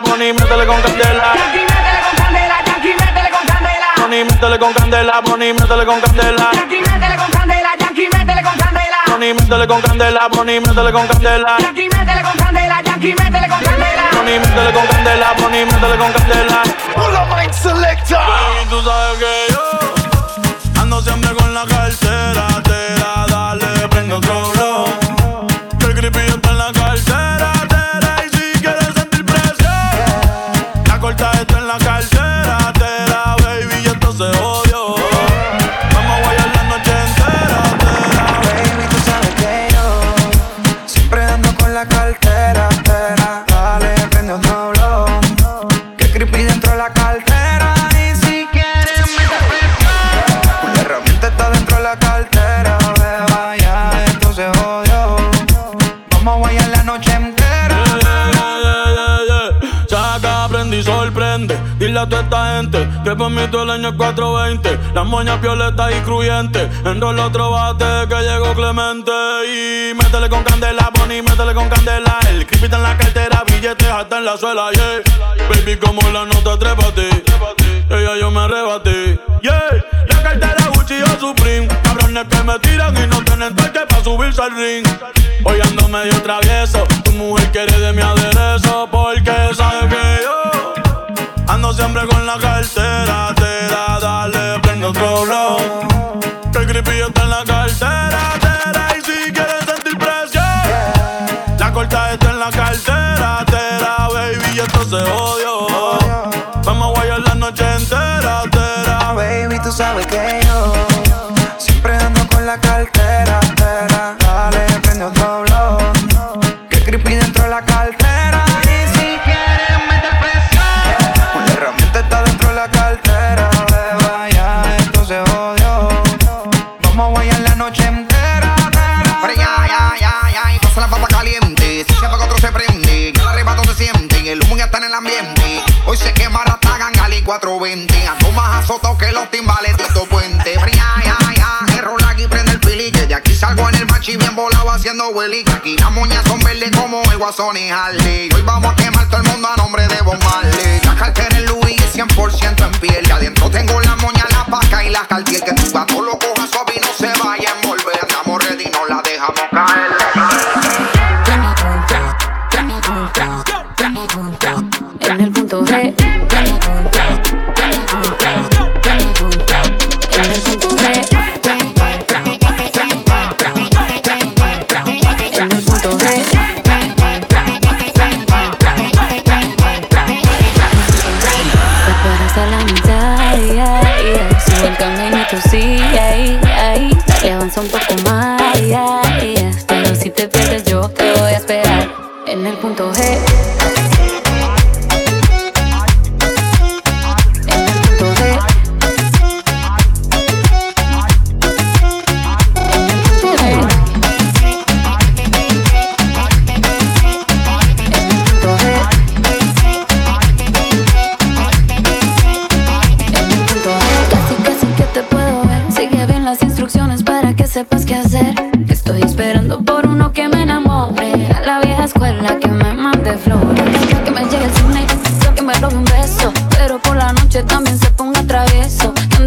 Pony, métele con candela. Yankee, métele con candela. Yankee, métele con candela. Pony, métele con candela. Pony, métele con candela. Pull up, mind selector. Y tú sabes que yo ando siempre con la cartera Que por mí todo el año es 420. Las moñas violetas y cruyentes. el otro bate que llegó Clemente. Y métele con candela, Bonnie, métele con candela. El creepy en la cartera, billetes hasta en la suela, yeah. Baby, como la nota, trépate. Ella yo me arrebaté, yeah. La cartera Gucci o Supreme. Cabrones que me tiran y no tienen toque para subirse al ring. Hoy ando medio travieso. Tu mujer quiere de mi aderezo porque sabe que yo Ando siempre con la cartera, te da, dale, prende otro blow. Que el creepy está en la cartera, te da, y si quieres sentir presión, la corta está en la cartera, te da, baby, y esto se odio. Aquí las moñas son verdes como el guasón y Harley. Hoy vamos a quemar todo el mundo a nombre de Bob Marley. La cartera en Louis 100% en piel. Y adentro tengo la moña, la paca y la cartier. Que tu gato lo coja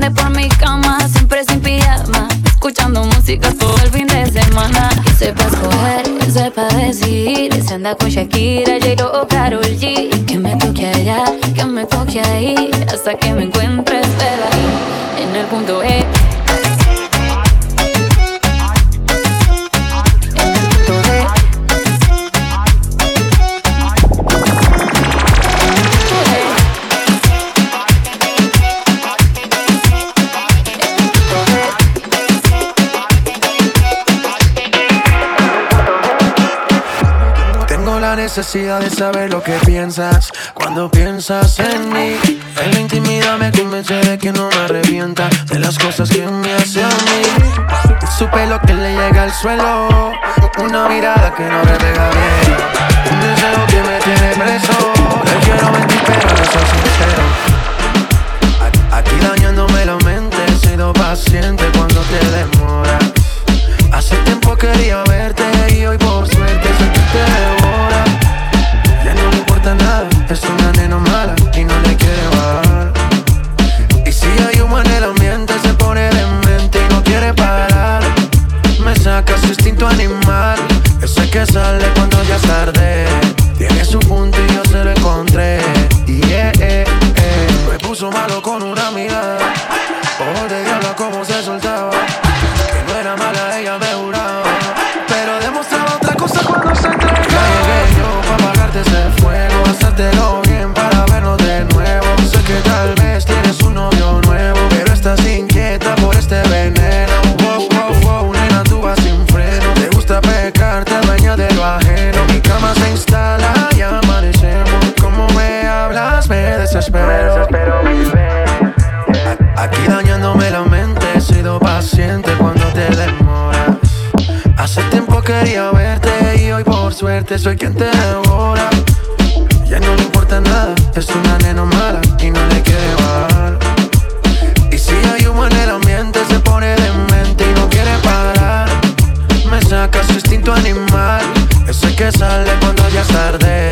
ande por mi cama siempre sin pijama. Escuchando música todo el fin de semana. Que sepa escoger, sepa decidir. Se anda con Shakira, J-Lo o Karol G. Que me toque allá, que me toque ahí. Hasta que me encuentres, ahí en el punto E. necesidad de saber lo que piensas cuando piensas en mí. En la intimidad me convence de que no me arrepienta de las cosas que me hace a mí. Supe lo que le llega al suelo, una mirada que no me pega bien, un deseo que me tiene preso. No quiero mentir, pero no soy sincero. Aquí dañándome la mente, he sido paciente cuando te demoras. Sale cuando ya es tarde. Tiene su punto y yo se lo encontré. Y eh, eh, eh. Me puso malo con una mirada. Soy quien te devora. Ya no le importa nada, es una nena mala y no le quiere bajar. Y si hay humo en el ambiente, se pone de mente y no quiere parar. Me saca su instinto animal, ese que sale cuando ya es tarde.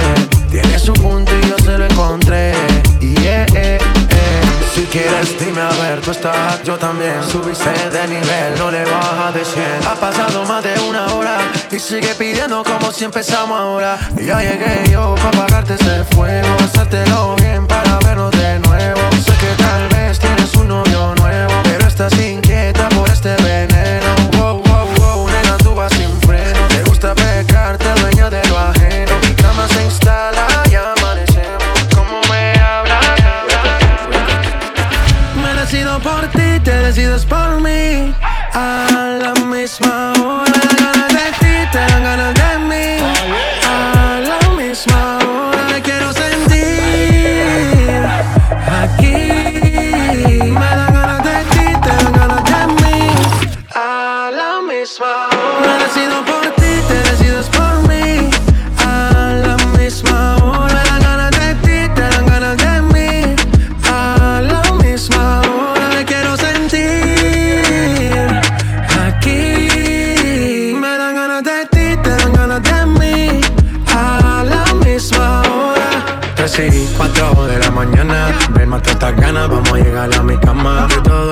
Quieres, dime a ver, tú estás, yo también. Subiste de nivel, no le baja de 100. Ha pasado más de una hora y sigue pidiendo como si empezamos ahora. Y ya llegué yo para apagarte ese fuego, hacértelo bien para vernos de nuevo. Sé que tal vez tienes un novio nuevo, pero estás inquieta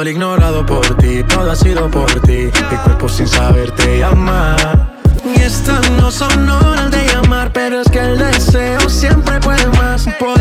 El ignorado por ti, todo ha sido por ti. Mi cuerpo sin saber te. Y estas no son horas de llamar, pero es que el deseo siempre puede más. Podemos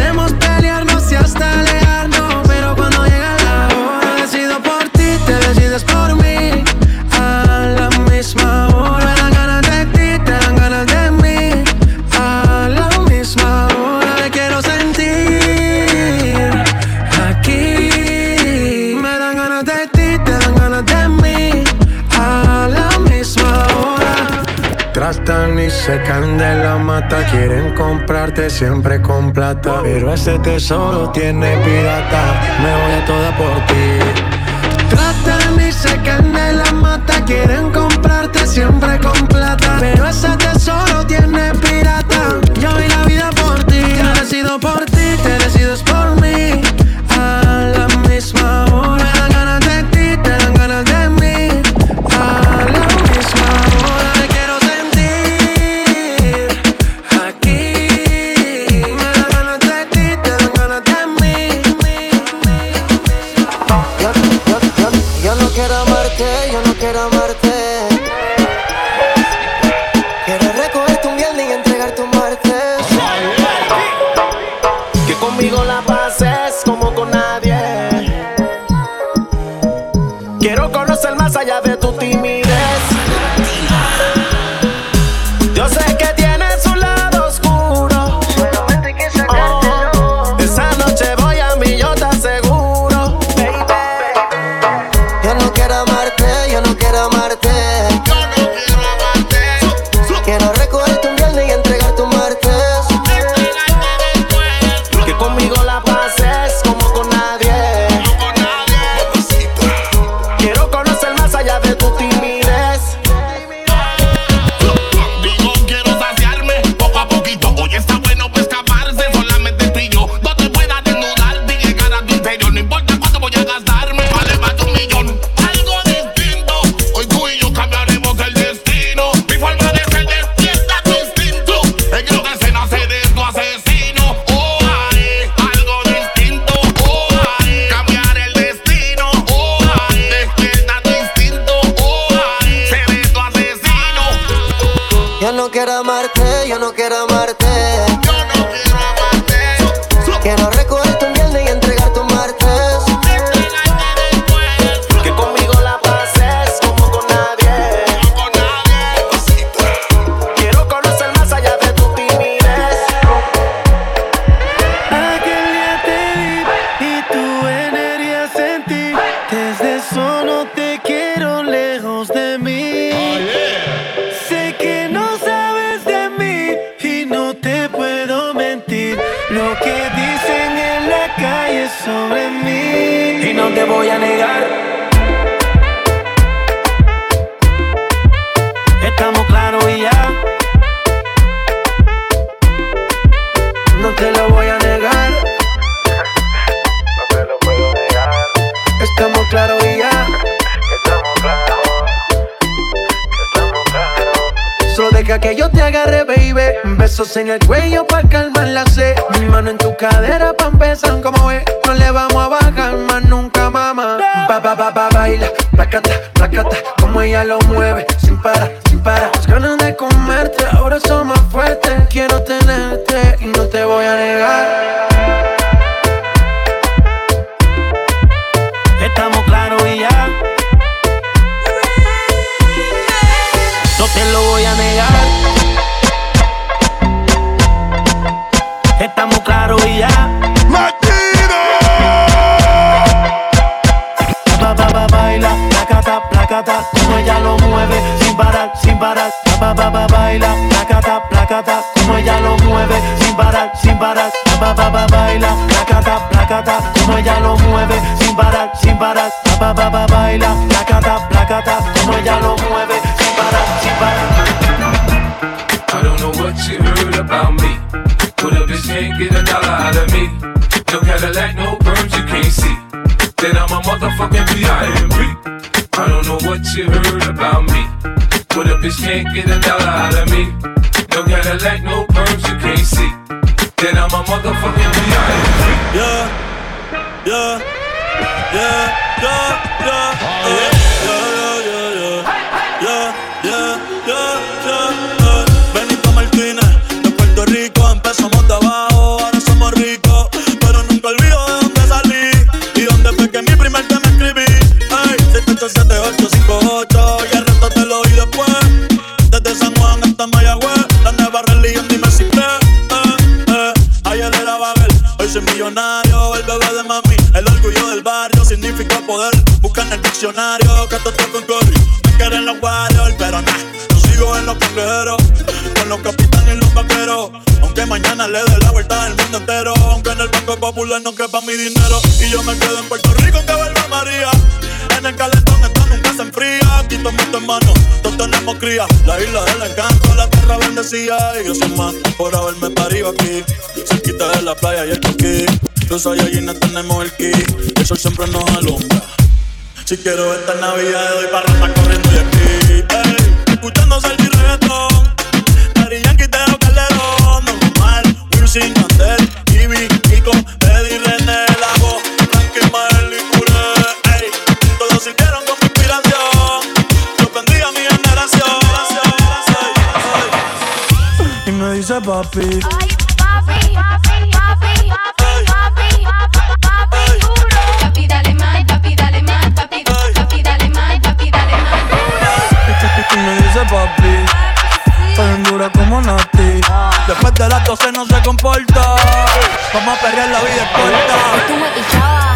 se caen de la mata, quieren comprarte siempre con plata. Pero ese tesoro tiene pirata, me voy a toda por ti. Tratan y se caen de la mata, quieren comprarte siempre con plata. Pero ese tesoro tiene pirata, yo vi la vida por ti, te decido por ti, te decides por en Ba, ba, ba, baila, placata, placata, como ella lo mueve, sin parar, sin parar. Ba, ba, ba, baila, placata, placata, como ella lo mueve, sin parar, sin parar. I don't know what you heard about me. But a bitch can't get a dollar out of me. No Cadillac, no perms, you can't see. Then I'm a motherfucking B.I.M.B. I don't know what you heard about me. But a bitch can't get a dollar out of me. No Cadillac, no perms, you can't see. then I'm a motherfucking Yeah, yeah, yeah, yeah, yeah. Benito Martínez, de Puerto Rico, empezamos de abajo, ahora somos ricos, pero nunca olvido dónde salí y dónde fue mi primer tema escribí. Ay, que te toco en corri. Me quieren los Warriors, pero nah, yo sigo en los cangrejeros. Con los capitanes y los vaqueros. Aunque mañana le dé la vuelta al mundo entero. Aunque en el Banco Popular no quepa mi dinero. Y yo me quedo en Puerto Rico que vuelva María. En el calentón esto nunca se enfría. Aquí todo mundo en mano, todos tenemos cría. La isla del encanto, la tierra bendecida. Y yo soy más por haberme parido aquí. Cerquita de la playa y el coquí. Los allí tenemos el ki. El sol siempre nos alumbra si quiero esta Navidad, doy para estar corriendo de aquí. Ey, escuchando y reggaetón. Daddy Yankee, Teo Calderón. Normal, Wilson, Yandel, Ivy, Kiko, Eddie, René, Lago, Frankie, Mael y Curé. Ey, todos sirvieron con mi inspiración. Yo bendiga a mi generación. Y me dice papi. Ay, de las 12 no se comporta. Vamos a perrear la vida corta.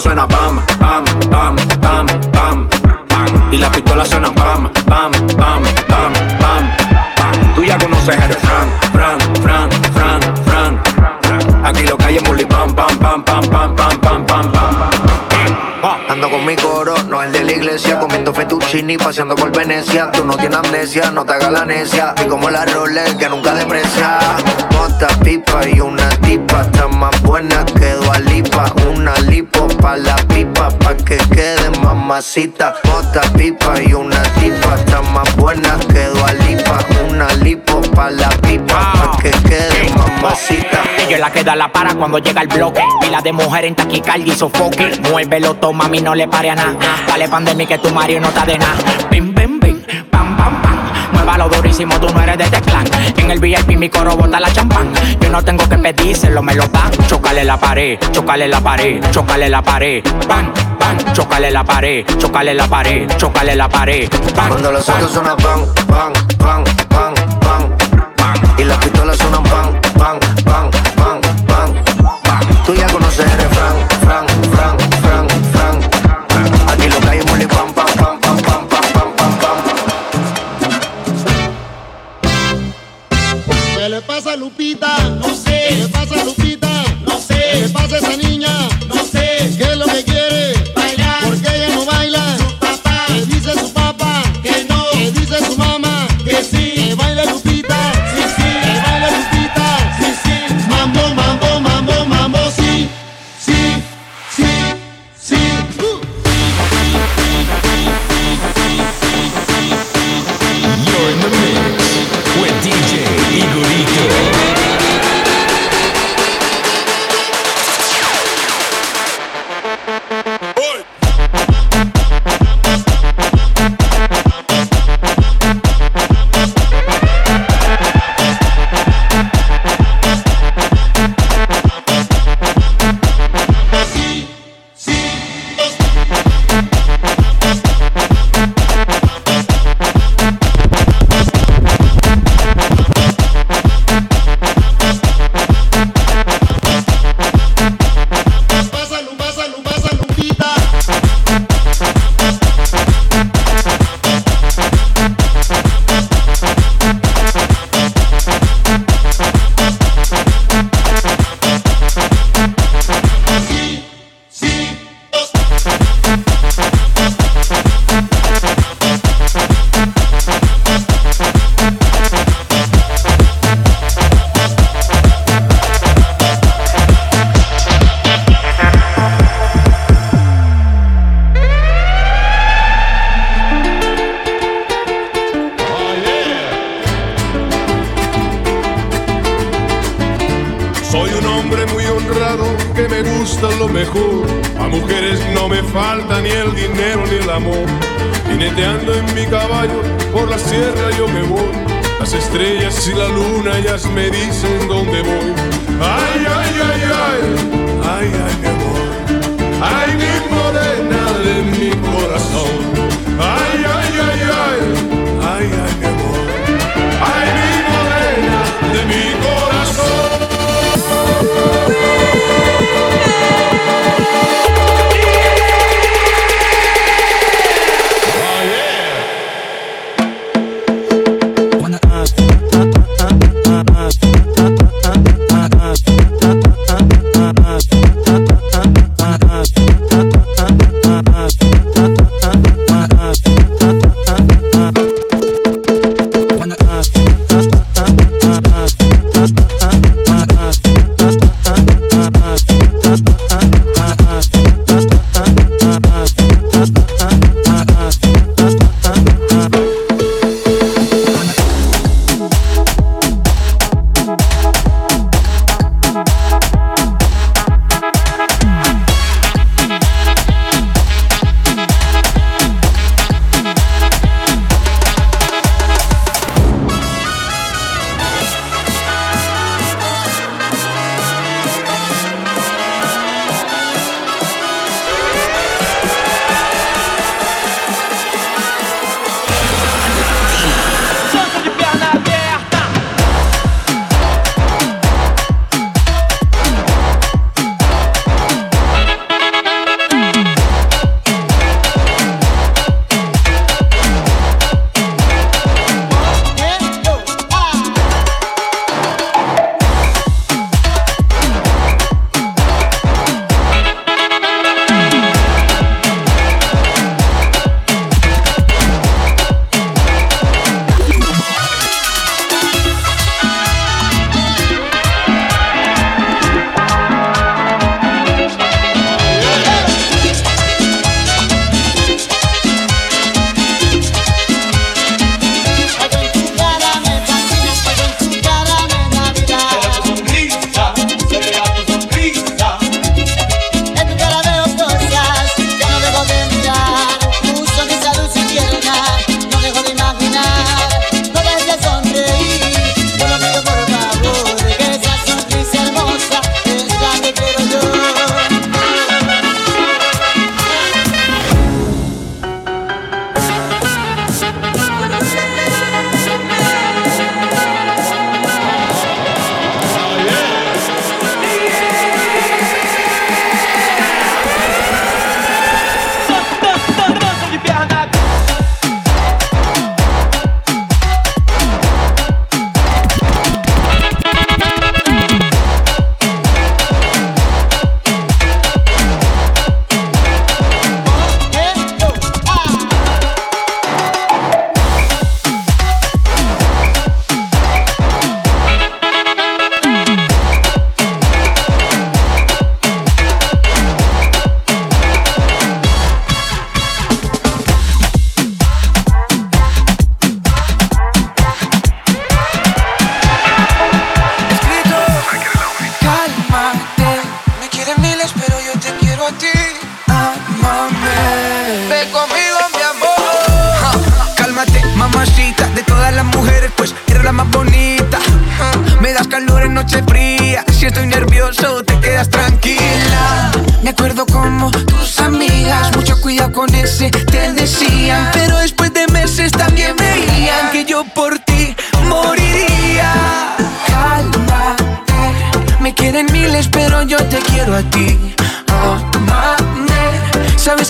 Suena pam, pam, pam, pam, pam, pam. Y la pistola suena pam, pam, pam, pam, pam, pam. Tú ya conoces el Fran, Fran, Fran, Fran, Fran. Aquí lo que hay es bully pam, pam, pam, pam, pam, pam, pam, pam, pam. Ando con mi coro, no el de la iglesia, comiendo fettuccini, paseando por Venecia. Tú no tienes amnesia, no te hagas la necia. Y como la Rolex que nunca deprecia. Mota, pipa y una tipa, está más buena que Dualipa. Una lipo pa' la pipa, pa' que quede mamacita. Mota, pipa y una tipa, está más buena que Dualipa. Una lipo pa' la pipa, pa' que quede mamacita. Ella la que da la para cuando llega el bloque. Pila de mujer en taquicardia y sofoque. Muévelo, toma, mami, no le pare a nada. Dale pandemia que tu Mario no está de nada. Durísimo, tú no eres de este clan. En el VIP mi coro bota la champán. Yo no tengo que pedírselo, me lo dan. Chocale la pared, chocale la pared, chocale la pared. Bam, bam, chocale la pared, chocale la pared, chocale la pared. Bam, Cuando los autos suenan pan, pan, pan, pan, pan, pan. Y las pistolas suenan pan, pan, pan, pan, ¿Qué le pasa a Lupita? No sé. ¿Qué le pasa a Lupita? No sé. ¿Qué le pasa a esa niña? No sé. ¿Qué es lo que quiere? Me dicen dónde voy. Ay, ay, ay, ay, ay, ay,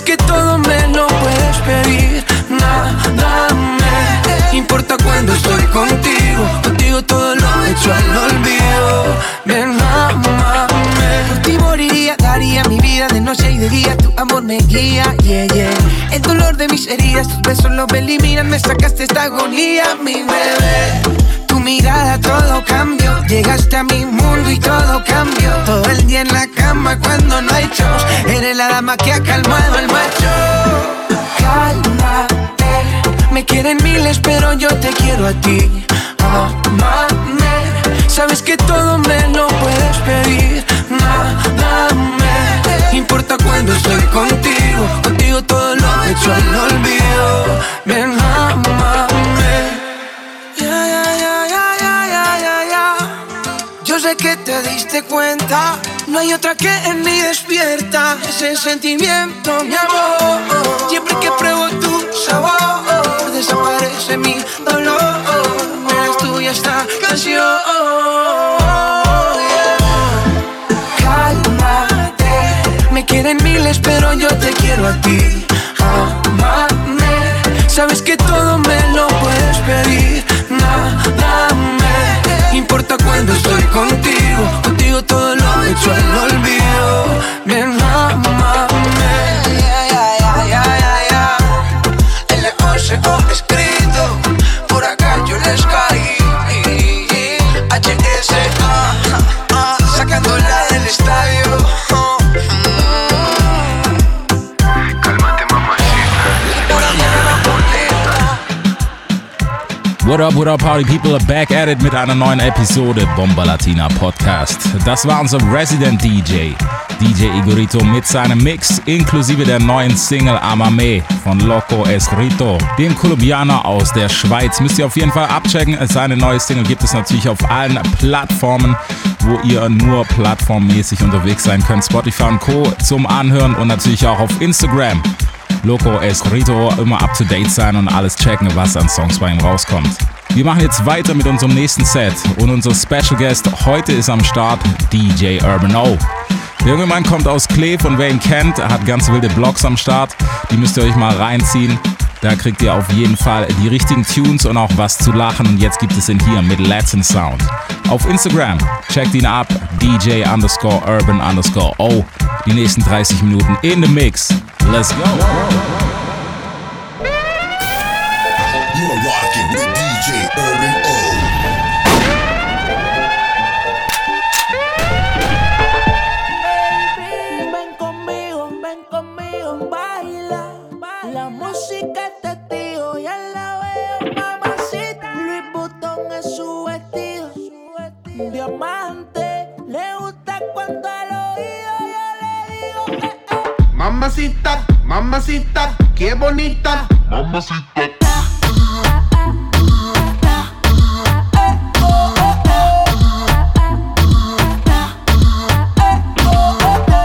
que todo me lo puedes pedir. Nada me importa cuando estoy contigo. Contigo todo lo hecho al olvido. Ven, amame. Por ti moriría, daría mi vida de noche y de día. Tu amor me guía, yeah, yeah. El dolor de mis heridas, tus besos lo eliminan. Me sacaste esta agonía, mi bebé. Tu mirada todo cambió. Llegaste a mi mundo y todo cambió. Todo el día en la cama cuando no hay shows. Eres la dama que ha calmado al macho. Cálmate. Me quieren miles, pero yo te quiero a ti. Amame. Sabes que todo me lo puedes pedir. Nada importa cuando estoy contigo. Contigo todo lo hecho al olvido. Ven, amame. Diste cuenta. No hay otra que en mí despierta ese sentimiento, mi amor. Siempre que pruebo tu sabor, desaparece mi dolor. Eres tuya esta canción. Me quieren miles, pero yo te quiero a ti. Amame, sabes que todo me lo puedes pedir. Nada me importa cuando estoy contigo. Todo lo hecho al olvido. Ven, amame. Ya, ya, ya, ya, ya, ya. L-O-C-O. What up, what up, Party People back at it mit einer neuen Episode Bomba Latina Podcast. Das war unser Resident DJ, DJ Igorito mit seinem Mix inklusive der neuen Single Amame von Loco Escrito, dem Kolumbianer aus der Schweiz. Müsst ihr auf jeden Fall abchecken. Seine neue Single gibt es natürlich auf allen Plattformen, wo ihr nur plattformmäßig unterwegs sein könnt. Spotify und Co. zum Anhören und natürlich auch auf Instagram. Loco Escrito immer up to date sein und alles checken, was an Songs bei ihm rauskommt. Wir machen jetzt weiter mit unserem nächsten Set und unser Special Guest heute ist am Start DJ Urban O. Der junge Mann kommt aus Kleef und wer ihn kennt, hat ganz wilde Blogs am Start. Die müsst ihr euch mal reinziehen. Da kriegt ihr auf jeden Fall die richtigen Tunes und auch was zu lachen. Und jetzt gibt es ihn hier mit Latin Sound. Auf Instagram checkt ihn ab, DJ underscore urban underscore O. Die nächsten 30 Minuten in the Mix. Let's go. You're rocking with DJ Urban O. Mamacita, mamacita, qué bonita. Mamacita.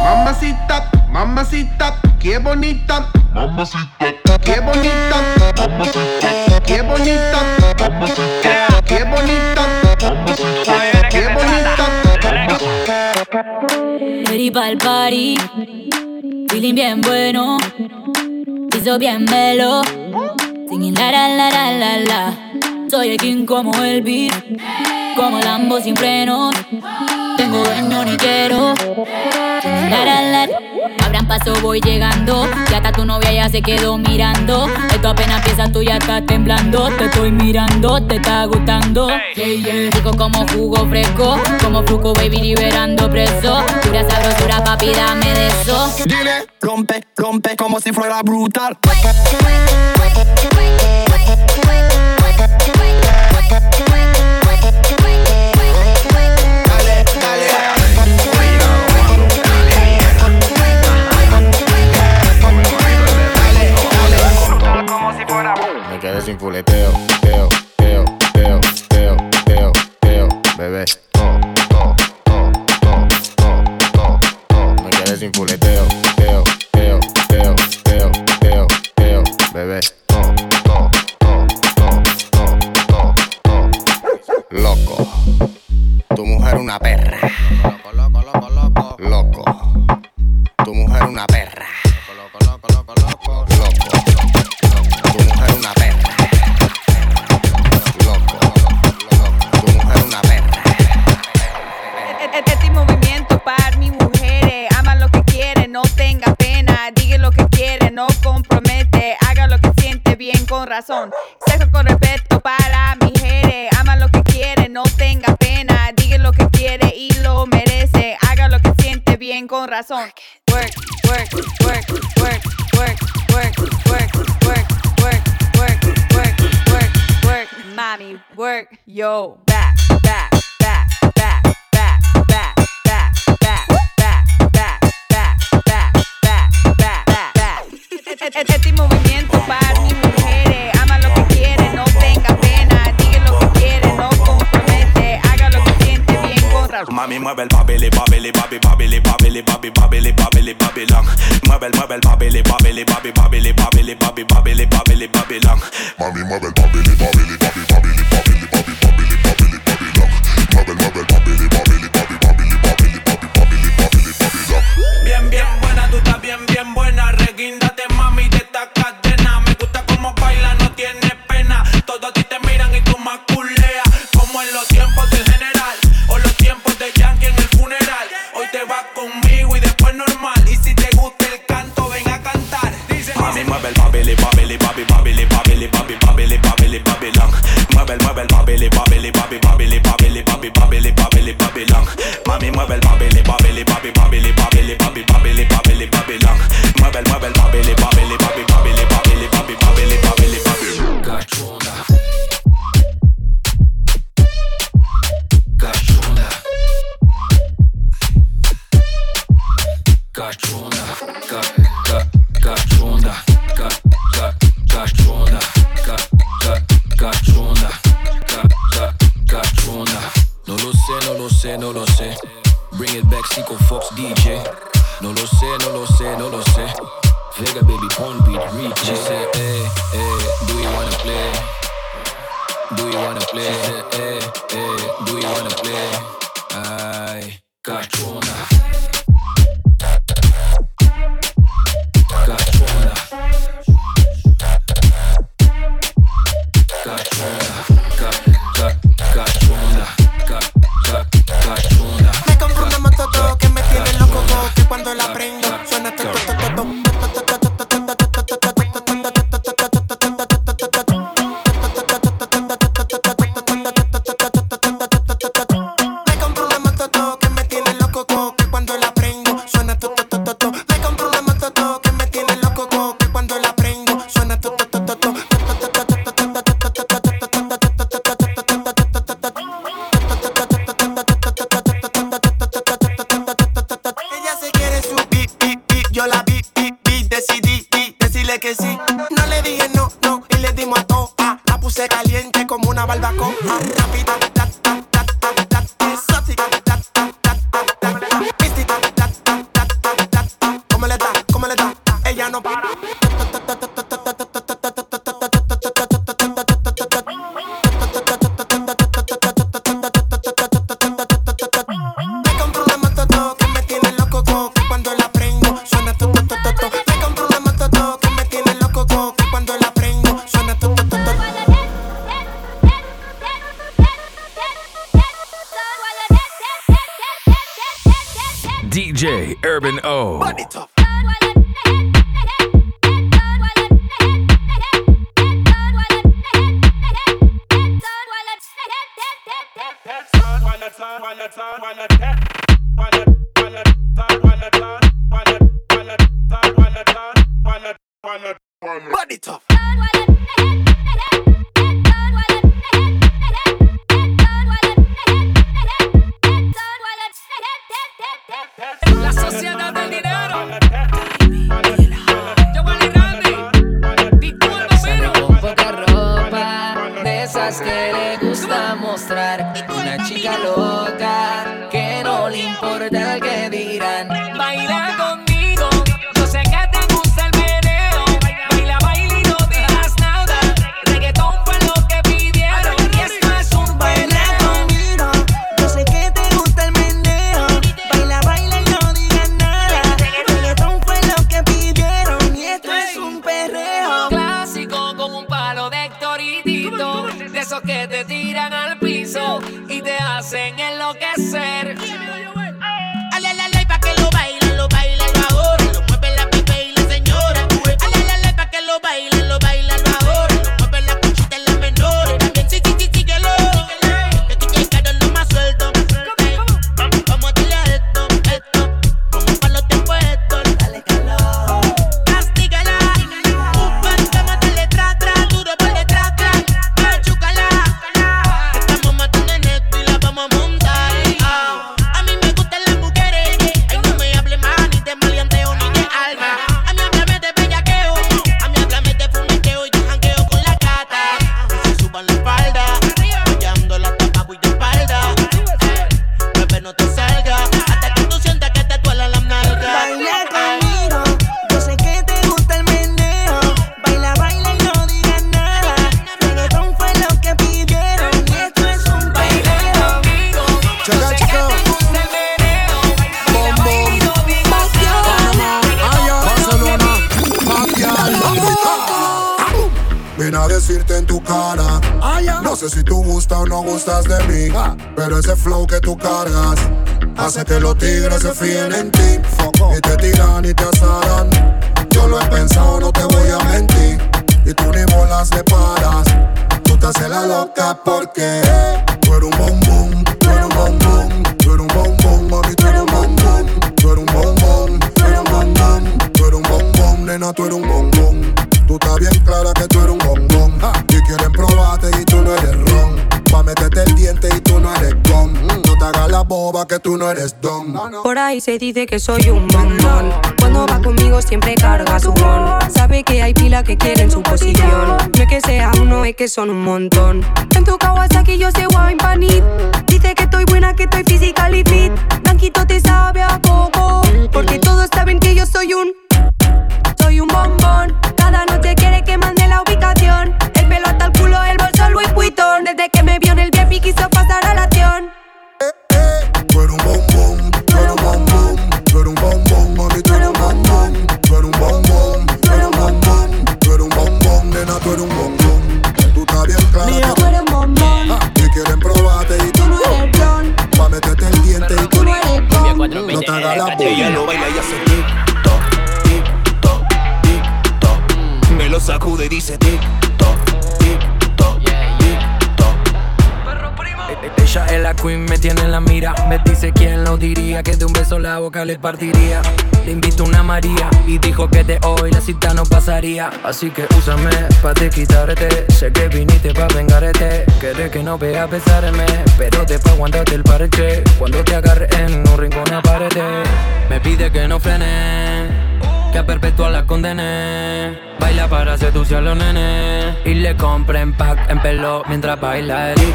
Mamacita, mamacita, qué bonita. Mamacita, qué bonita. Mamacita, qué bonita. Mamacita, qué bonita. Mamacita, qué bonita. Ready pa'l party, piso bien melo, singing la la la la la la. Soy el king como el beat, como Lambo sin frenos, tengo dueño ni quiero. Singing la la la. Paso, voy llegando. Ya está tu novia, ya se quedó mirando. Esto apenas empieza, tú ya estás temblando. Te estoy mirando, te está gustando. Yeah. Rico como jugo fresco, como fruco, baby, liberando preso. Pura sabrosura, papi, dame de eso. Dile, rompe, rompe como si fuera brutal. sin teo, teo, teo, teo, teo, teo, bebé. To, to, to, to, to, to, to. Loco, tu mujer una perra. Loco, loco, loco, loco. Loco, tu mujer una perra. corazón. Sexo con respeto para mi gente. Ama lo que quiere, no tenga pena. Diga lo que quiere y lo merece. Haga lo que siente bien con razón. Work, work, work, work, work, work, work, work, work, work, work, work, work. Mami, work yo back, back, back, back, back, back. Este movimiento Mami, mueve el babele, babele, babi, babele, babele, babi, babele, babele, Babylon. Mueve el, mueve el babele, babele, babi, babele, babele, babi, babele, babele, Babylon. Mami, mueve el babele, babele, dice que soy un bombón. Cuando va conmigo siempre carga su bon. Sabe que hay pila que quieren su posición. No es que sea uno, es que son un montón. Le partiría. Le invito una María y dijo que de hoy la cita no pasaría. Así que úsame pa' te quitarte. Sé que viniste pa' vengarte. Querés que no vea besarme, pero después aguantate el parche. Cuando te agarre en un rincón aparete. Me pide que no frene, que a perpetua la condene. Baila para seducir a los nenes. Y le compren pack en pelo mientras baila el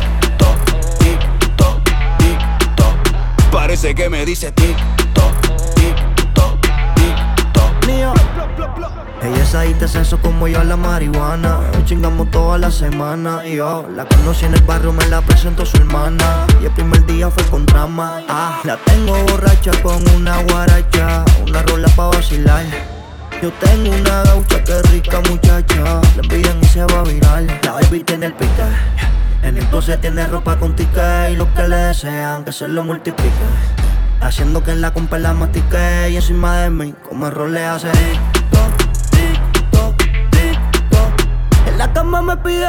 Parece que me dice tic-toc, Ella es adicta sexo como yo a la marihuana. Chingamos toda la semana. Y yo la conocí en el barrio, me la presentó su hermana. Y el primer día fue con drama. Ah, la tengo borracha con una guaracha. Una rola pa' vacilar. Yo tengo una gaucha que rica muchacha. La envidian y se va a viral. La baby tiene el pique. En el closet tiene ropa con ticket. Y los que le desean que se lo multiplique. Haciendo que la compa la mastique. Y encima de mí, como error le hace. Cama me pide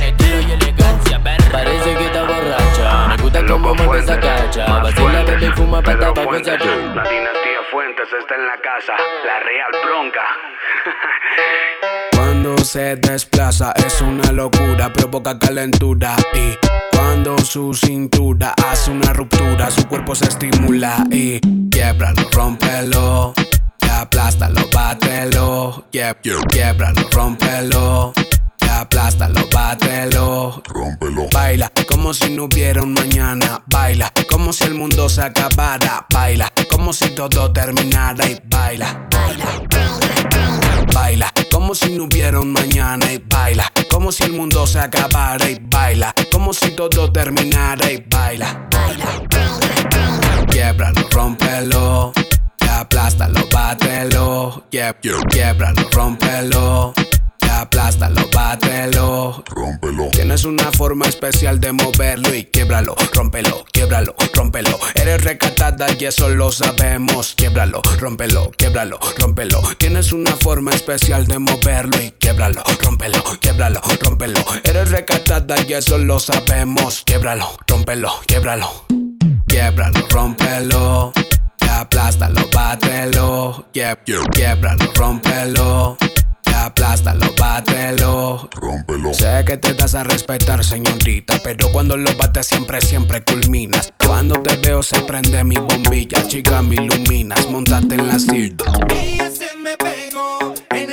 Estilo y elegancia, Parece que está borracha. Me gusta como mueve esa cacha. Vacila, bebe y fuma pa' tabaco esa La dinastía Fuentes está en la casa, la real bronca. Cuando se desplaza es una locura, provoca calentura y cuando su cintura hace una ruptura, su cuerpo se estimula y quiebralo, rómpelo, y aplástalo, bátelo, Quieb- quiebralo, rómpelo, aplástalo, bátelo, rómpelo. Baila como si no hubiera un mañana, baila como si el mundo se acabara, baila como si todo terminara y baila. Baila como si no hubiera un mañana y baila como si el mundo se acabara y baila como si todo terminara y baila. Quiebralo, rómpelo, aplástalo, bátelo, yeah, quiebralo, rómpelo. Aplástalo, bátelo, rómpelo. Tienes una forma especial de moverlo y quiebralo, rómpelo, quiebralo, rómpelo. Eres recatada y eso lo sabemos. Quiebralo, rómpelo, quiebralo, rómpelo. Tienes una forma especial de moverlo y quiebralo, rómpelo, quiebralo, rómpelo. Eres recatada y eso lo sabemos. Quiebralo, rómpelo, quiebralo. Quiebralo, rómpelo aplástalo, bátelo. Quieb, quiebralo, rompelo. Aplástalo, bátelo. Rómpelo. Sé que te das a respetar, señorita. Pero cuando lo bates, siempre, siempre culminas. Cuando te veo, se prende mi bombilla. Chica, me iluminas. Montate en la silla. Me en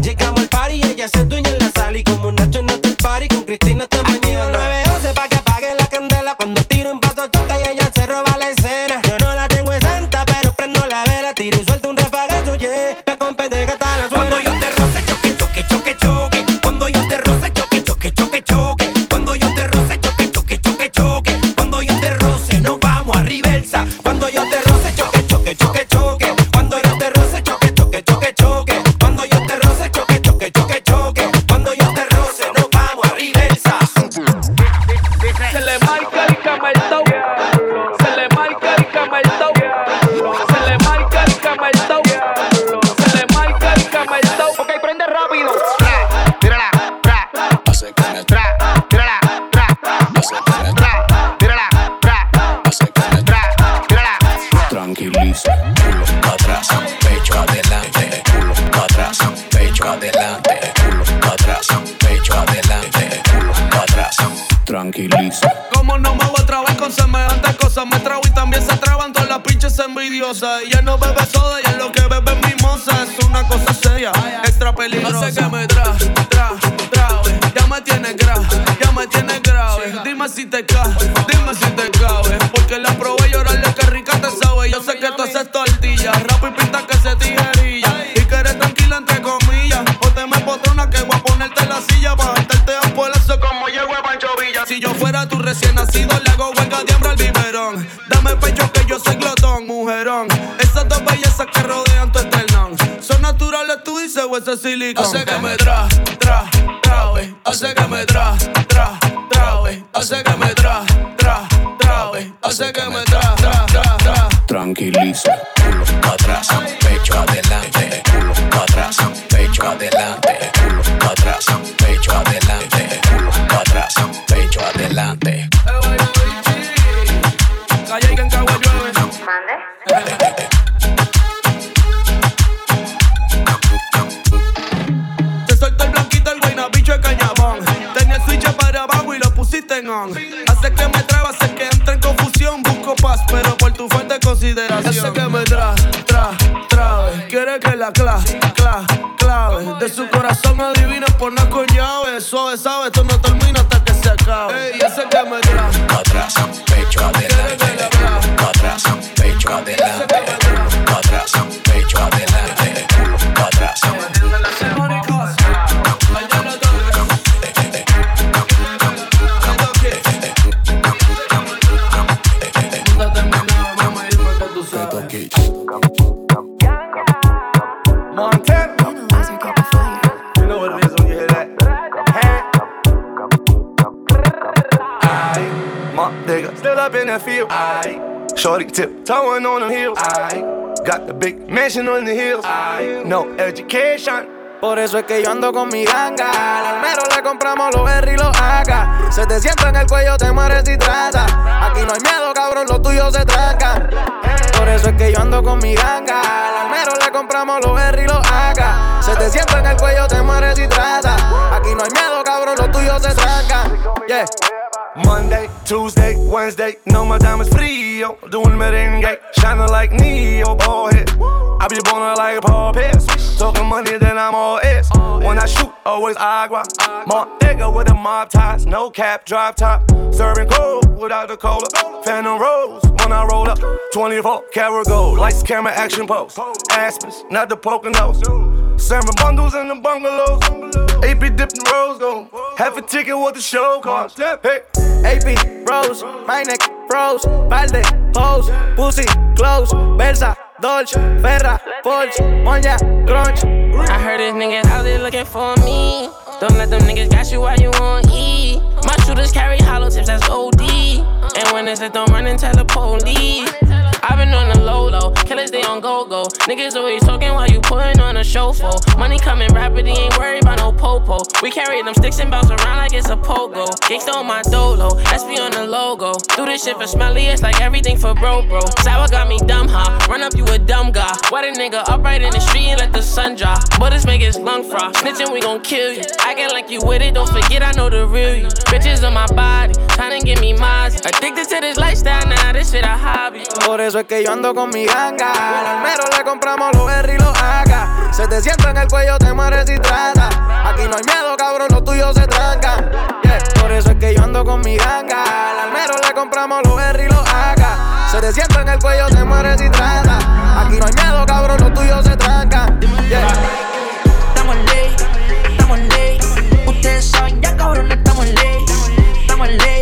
Llegamos al party y ella se dueña en la sala. Y como Nacho no está el party, con Cristina también. sabes, tú no Shorty tip, towing on the hill. I got the big mansion on the hills. I no education. Por eso es que yo ando con mi ganga. Al almero le compramos los berry y los haga. Se te sienta en el cuello, te mueres y trata. Aquí no hay miedo, cabrón, los tuyos se trancan. Por eso es que yo ando con mi ganga. Al almero le compramos los berry y los haga. Se te sienta en el cuello, te mueres y trata. Aquí no hay miedo, cabrón, los tuyos se trancan. Yeah. Monday, Tuesday, Wednesday, no my diamonds frío. Doing merengue, shining like Neo, ball head. I be born like a Paul Pierce. Talking money, then I'm all is. When I shoot, always agua. Montego with the mob ties, no cap, drop top. Serving cold without the cola. Phantom Rose when I roll up. 24 karat gold, lights, camera, action pose. Aspens, not the Poconos. Serving bundles in the bungalows. AP dipping rose gold. Half a ticket what the show cost. Hey. AP, Rose, my neck, froze, balde, pose, pussy, close, Versa, Dolce, Ferra, Porsche, Moña, Crunch. I heard this niggas out there looking for me. Don't let them niggas got you while you want E. My shooters carry hollow tips, that's OD. And when it's a don't run and tell the police. I've been on the low low, killers they on go go. Niggas always talking while you putting on a show for. Money coming rapid, he ain't worried about no popo. We carry them sticks and bounce around like it's a pogo. Gangsta on my dolo, SP on the logo. Do this shit for smelly, it's like everything for bro bro. Sour got me dumb huh? Run up you a dumb guy. Why the nigga upright in the street and let the sun dry? Bullets make his lung fry. Snitching, we gon' kill you. Acting like you with it, don't forget I know the real you. Bitches on my body, trying to get me mine. Addicted to this lifestyle now, this shit a hobby. Por eso es que yo ando con mi ganga. Al almero le compramos los berry y los haga. Se te sienta en el cuello, te mueres y trata. Aquí no hay miedo, cabrón, los tuyos se trancan. Yeah. Por eso es que yo ando con mi ganga. Al almero le compramos los berry y los haga. Se te sienta en el cuello, te mueres y trata. Aquí no hay miedo, cabrón, los tuyos se trancan. Yeah. Estamos ley, estamos ley. Ustedes saben ya, cabrón, estamos ley. Estamos ley,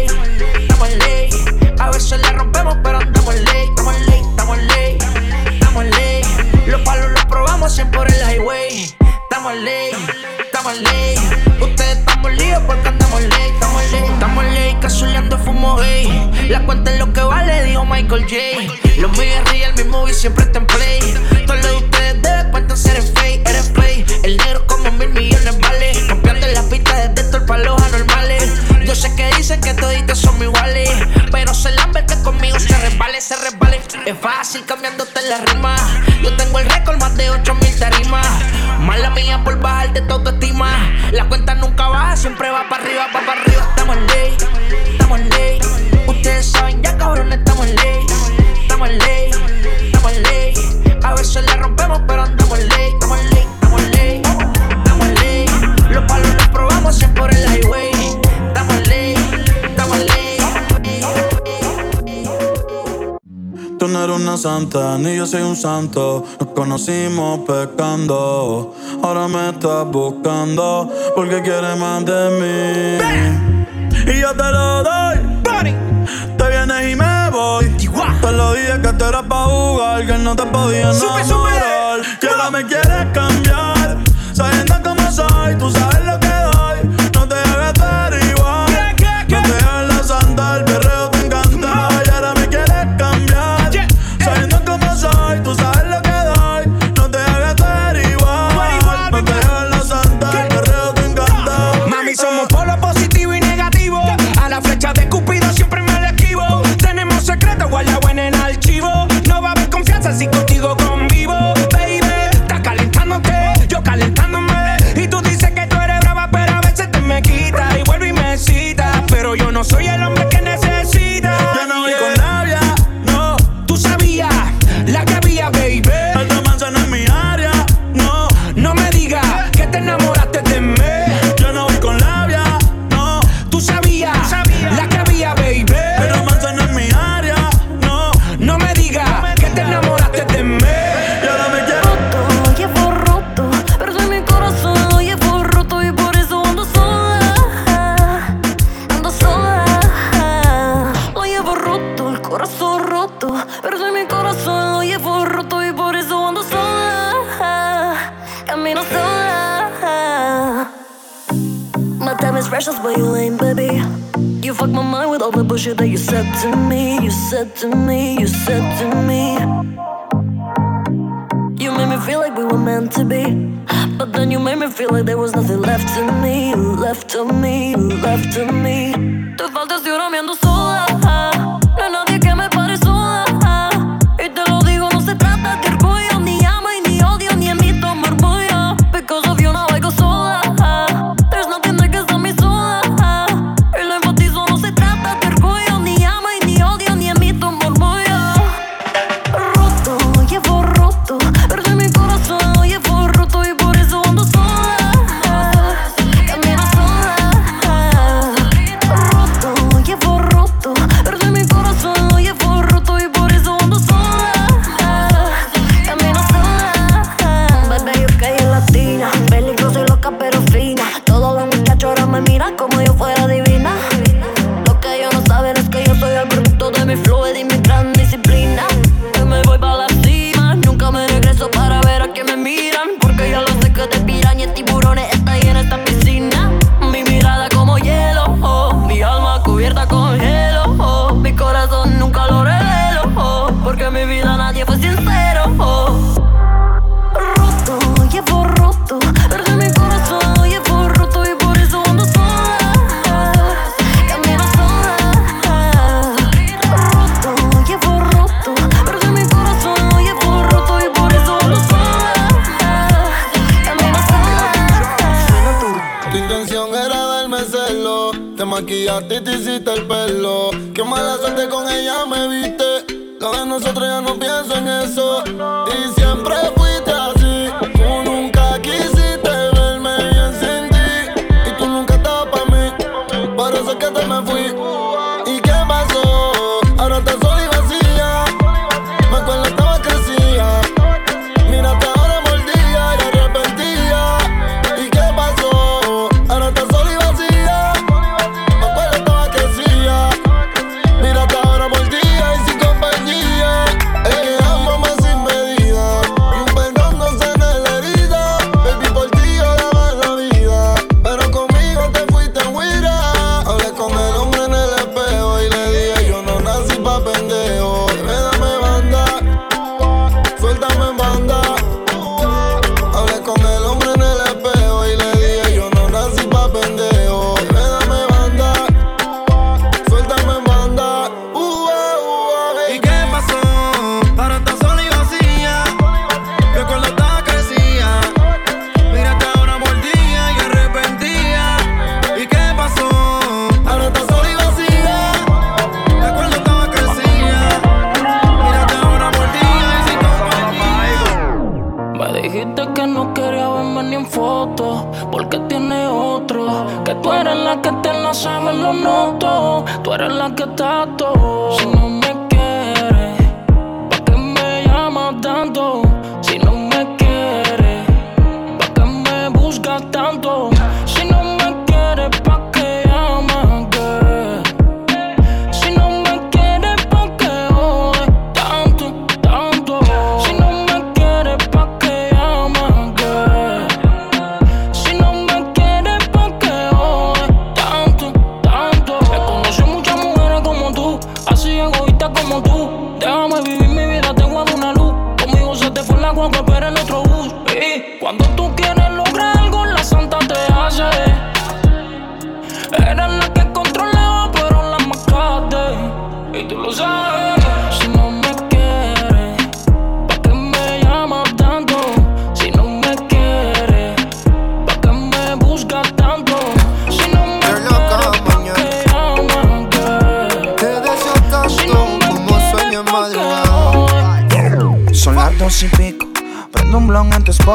100 por el highway. Estamos ley, estamos ley. Ustedes estamos líos porque andamos ley, estamos ley. Estamos ley, cazuleando fumo gay. La cuenta es lo que vale, dijo Michael J. Los míos real, mi movie siempre está en play. Todo lo de ustedes debe cuenta ser en fake, eres play. El negro como mil millones vale. Campeando en las pistas desde esto para los anormales. Yo sé que dicen que toditos son iguales. Es fácil cambiándote la rima. Yo tengo el récord más de 8000 tarimas. Mala mía por bajar de tu autoestima. La cuenta nunca baja, siempre va para arriba, va para arriba. Estamos en ley, estamos en ley. Ustedes saben ya, cabrón, santa, ni yo soy un santo. Nos conocimos pecando. Ahora me estás buscando porque quieres más de mí. Y yo te lo doy. Te vienes y me voy. Te lo dije que tú eras pa' jugar, que no te podía enamorar. Que ahora me quieres said to me, you said to me. You made me feel like we were meant to be. But then you made me feel like there was nothing left to me, left to me, left to me. Te faltas y ahora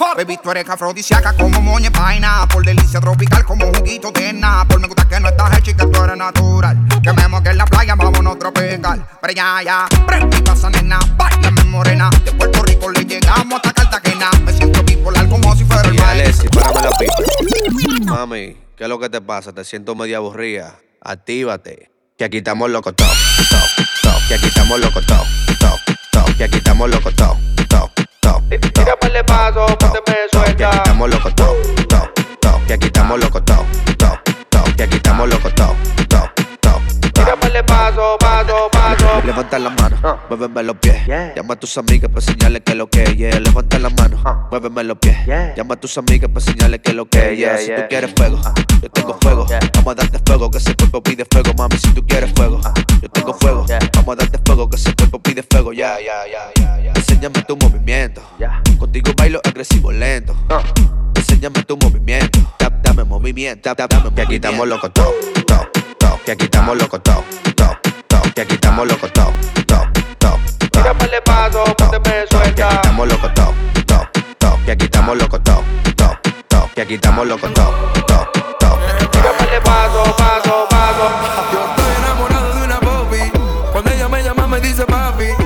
ya. Baby, tú eres afrodisíaca como moña vaina. Por delicia tropical como juguito de nada. Por me gusta que no estás hecha y que tú eres natural. Que me moque en la playa, vámonos tropical. Pero ya, ya. Pasa, nena. Bailame morena. De Puerto Rico le llegamos hasta Cartagena. Me siento bipolar como si fuera el. Alessi, párame la. Mami, ¿qué es lo que te pasa? Te siento media aburrida. Actívate. Que aquí estamos locos, top, top, top. Que aquí estamos locos, top, top, top. Que aquí estamos locos, top, top, top. Tira par de pasos, ponte me Que aquí estamos locos. Que aquí estamos locos. Que aquí estamos locos, Levanta la mano, uh. muéveme los pies. Llama a tus amigas para señales que lo que es. Yeah. Levanta la mano, uh. muéveme los pies. Llama a tus amigas para señales que lo que es. Si tú quieres fuego, ah. yo tengo fuego. Vamos a darte fuego, que ese cuerpo pide fuego. Mami, si tú quieres fuego, yo tengo fuego. Vamos a darte fuego, que ese cuerpo pide fuego. Ya, ya, ya, ya. Enséñame tu movimiento. Contigo bailo agresivo lento. Enséñame tu movimiento. Dame movimiento, dame movimiento. Que aquí estamos locos, top, top. Que aquí estamos locos, top to, aquí estamos loco top top top to. Mira por el paso, ponte me suelta. Te quitamos loco to, to, to, te quitamos loco to, to, to, te quitamos loco to, to, to. Mira paso, paso, paso. Yo estoy enamorado de una popi. Cuando ella me llama me dice papi.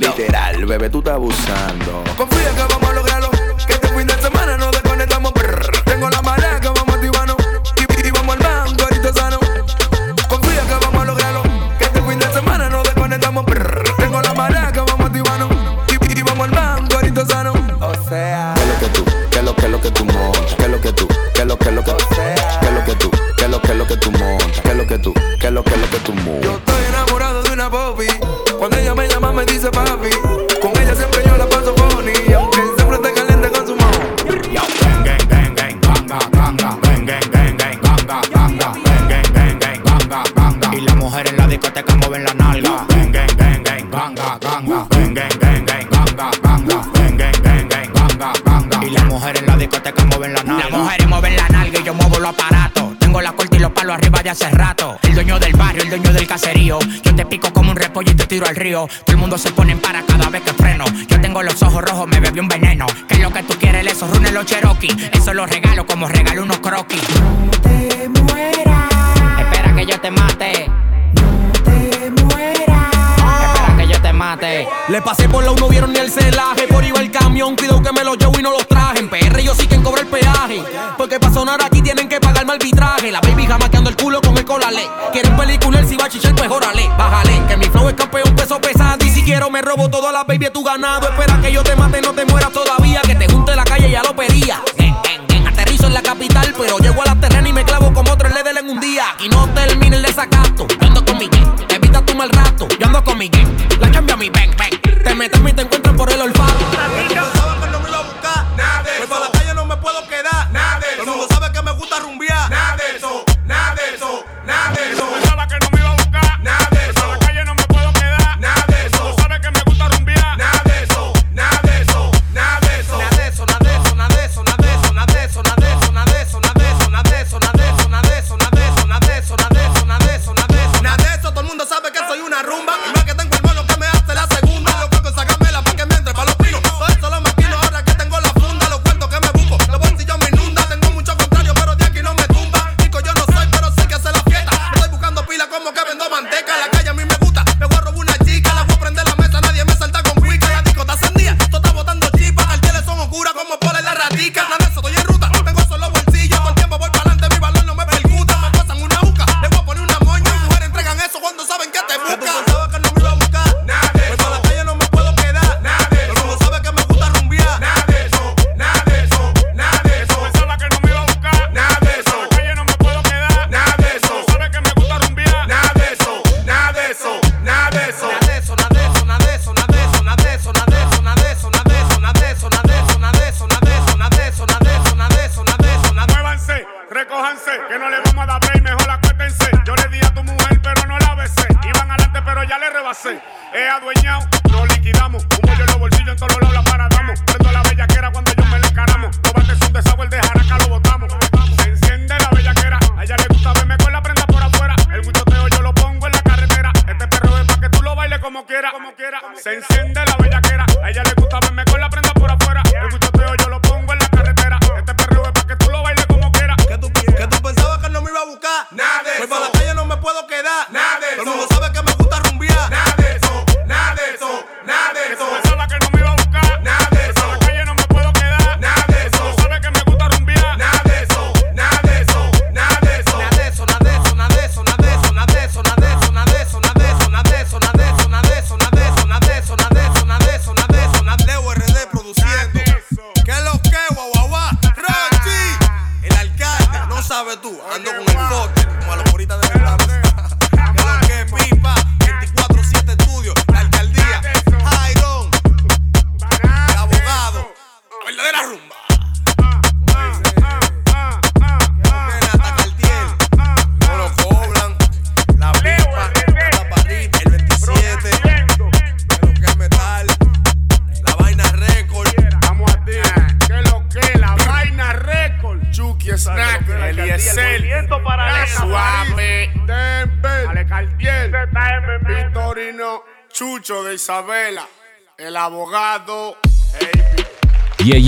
Literal, bebé, tú estás abusando. al río. Todo el mundo se pone en para cada vez que freno. Yo tengo los ojos rojos, me bebí un veneno. ¿Qué es lo que tú quieres? Eso rune los Cherokee. Eso lo regalo como regalo unos croquis. No te mueras. Espera que yo te mate. Te mueras. Espera que yo te mate. Le pasé por la no vieron ni el celaje. Por iba el camión, cuidado que me lo llevo y no los trajen. PR, yo sí que cobra el peaje. Porque para sonar aquí tienen que pagarme arbitraje. La Está maqueando el culo con el colale. Quieren pelicular si va a chichar, pues órale, bájale. Que mi flow es campeón, peso pesado. Y si quiero, me robo todas las baby, tu ganado. Espera que yo te mate, no te mueras todavía. Que te junte la calle, ya lo pedía. Aterrizo en la capital, pero llego a la terrena y me clavo como tres del en un día. Y no termine el desacato.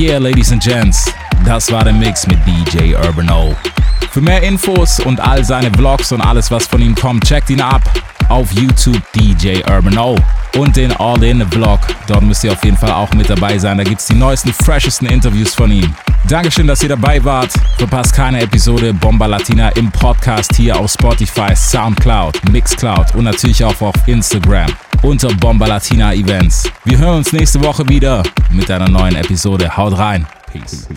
Yeah, Ladies and Gents, das war der Mix mit DJ Urban O. Für mehr Infos und all seine Vlogs und alles, was von ihm kommt, checkt ihn ab auf YouTube DJ Urban O und den All-In-Vlog. Dort müsst ihr auf jeden Fall auch mit dabei sein. Da gibt es die neuesten, freshesten Interviews von ihm. Dankeschön, dass ihr dabei wart. Verpasst keine Episode Bomba Latina im Podcast hier auf Spotify, Soundcloud, Mixcloud und natürlich auch auf Instagram unter Bomba Latina Events. Wir hören uns nächste Woche wieder mit einer neuen Episode. Haut rein. Peace.